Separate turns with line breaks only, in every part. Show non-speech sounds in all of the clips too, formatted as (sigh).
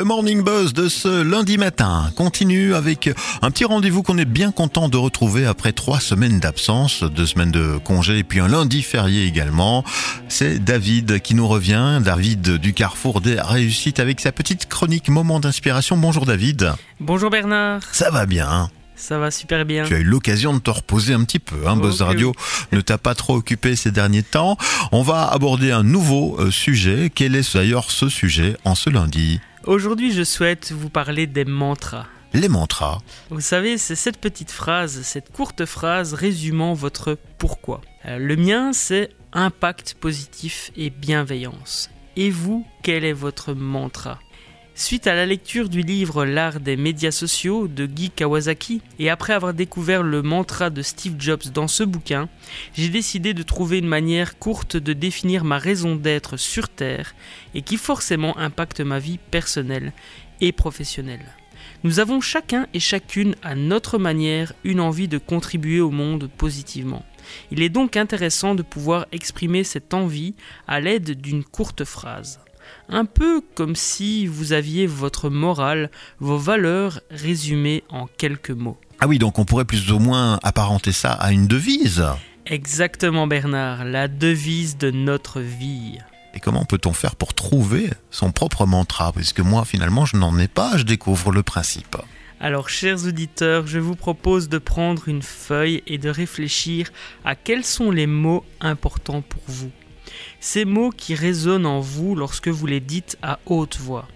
Le Morning Buzz de ce lundi matin continue avec un petit rendez-vous qu'on est bien content de retrouver après trois semaines d'absence, deux semaines de congé et puis un lundi férié également. C'est David qui nous revient, David du Carrefour des réussites avec sa petite chronique moment d'inspiration. Bonjour David.
Bonjour Bernard.
Ça va bien
ça va super bien.
Tu as eu l'occasion de te reposer un petit peu. Hein, Buzz Radio (laughs) ne t'a pas trop occupé ces derniers temps. On va aborder un nouveau euh, sujet. Quel est d'ailleurs ce sujet en ce lundi?
Aujourd'hui, je souhaite vous parler des mantras.
Les mantras.
Vous savez, c'est cette petite phrase, cette courte phrase résumant votre pourquoi. Euh, le mien, c'est impact positif et bienveillance. Et vous, quel est votre mantra? Suite à la lecture du livre L'art des médias sociaux de Guy Kawasaki, et après avoir découvert le mantra de Steve Jobs dans ce bouquin, j'ai décidé de trouver une manière courte de définir ma raison d'être sur Terre et qui forcément impacte ma vie personnelle et professionnelle. Nous avons chacun et chacune à notre manière une envie de contribuer au monde positivement. Il est donc intéressant de pouvoir exprimer cette envie à l'aide d'une courte phrase un peu comme si vous aviez votre morale, vos valeurs résumées en quelques mots.
Ah oui, donc on pourrait plus ou moins apparenter ça à une devise.
Exactement Bernard, la devise de notre vie.
Et comment peut-on faire pour trouver son propre mantra? Puisque moi finalement je n'en ai pas, je découvre le principe.
Alors chers auditeurs, je vous propose de prendre une feuille et de réfléchir à quels sont les mots importants pour vous ces mots qui résonnent en vous lorsque vous les dites à haute voix.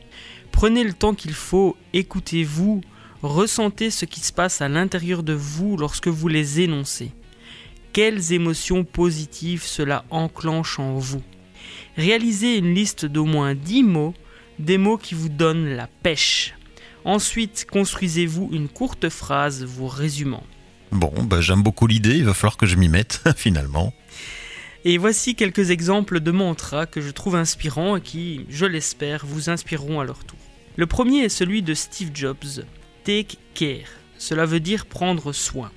Prenez le temps qu'il faut, écoutez-vous, ressentez ce qui se passe à l'intérieur de vous lorsque vous les énoncez. Quelles émotions positives cela enclenche en vous. Réalisez une liste d'au moins 10 mots, des mots qui vous donnent la pêche. Ensuite, construisez-vous une courte phrase vous résumant.
Bon, bah j'aime beaucoup l'idée, il va falloir que je m'y mette (laughs) finalement.
Et voici quelques exemples de mantras que je trouve inspirants et qui, je l'espère, vous inspireront à leur tour. Le premier est celui de Steve Jobs, Take Care. Cela veut dire prendre soin.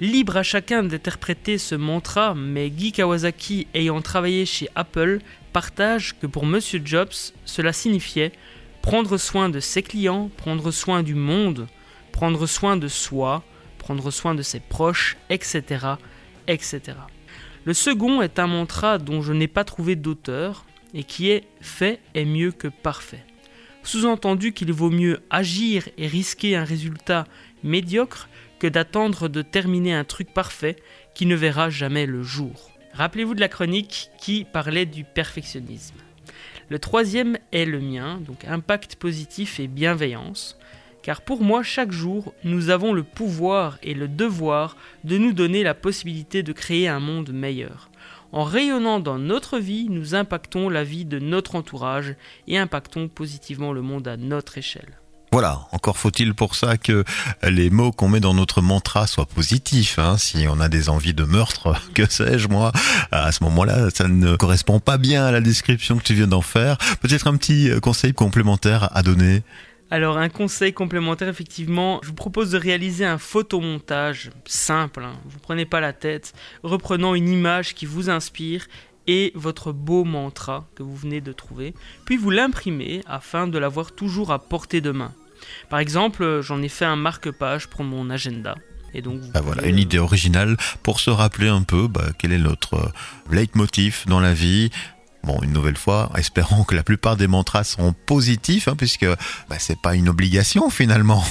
Libre à chacun d'interpréter ce mantra, mais Guy Kawasaki, ayant travaillé chez Apple, partage que pour Monsieur Jobs, cela signifiait prendre soin de ses clients, prendre soin du monde, prendre soin de soi, prendre soin de ses proches, etc., etc. Le second est un mantra dont je n'ai pas trouvé d'auteur et qui est fait est mieux que parfait. Sous-entendu qu'il vaut mieux agir et risquer un résultat médiocre que d'attendre de terminer un truc parfait qui ne verra jamais le jour. Rappelez-vous de la chronique qui parlait du perfectionnisme. Le troisième est le mien, donc impact positif et bienveillance car pour moi chaque jour, nous avons le pouvoir et le devoir de nous donner la possibilité de créer un monde meilleur. En rayonnant dans notre vie, nous impactons la vie de notre entourage et impactons positivement le monde à notre échelle.
Voilà, encore faut-il pour ça que les mots qu'on met dans notre mantra soient positifs. Hein. Si on a des envies de meurtre, (laughs) que sais-je moi, à ce moment-là, ça ne correspond pas bien à la description que tu viens d'en faire. Peut-être un petit conseil complémentaire à donner?
Alors un conseil complémentaire effectivement, je vous propose de réaliser un photomontage simple, hein. vous prenez pas la tête, reprenant une image qui vous inspire et votre beau mantra que vous venez de trouver, puis vous l'imprimez afin de l'avoir toujours à portée de main. Par exemple, j'en ai fait un marque-page pour mon agenda. Et donc
bah voilà, une idée originale pour se rappeler un peu bah, quel est notre leitmotiv dans la vie, Bon, une nouvelle fois, espérons que la plupart des mantras sont positifs, hein, puisque bah, c'est pas une obligation finalement.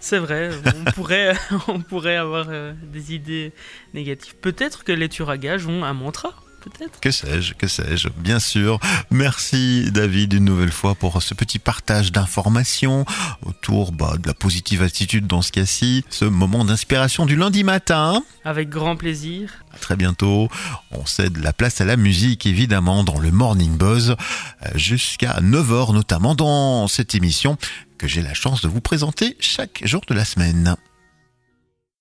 C'est vrai, on pourrait, (laughs) on pourrait avoir euh, des idées négatives. Peut-être que les tueurs à gages ont un mantra peut-être.
Que sais-je, que sais-je, bien sûr. Merci David une nouvelle fois pour ce petit partage d'informations autour bah, de la positive attitude dans ce cas-ci, ce moment d'inspiration du lundi matin.
Avec grand plaisir.
À très bientôt. On cède la place à la musique évidemment dans le Morning Buzz jusqu'à 9h notamment dans cette émission que j'ai la chance de vous présenter chaque jour de la semaine.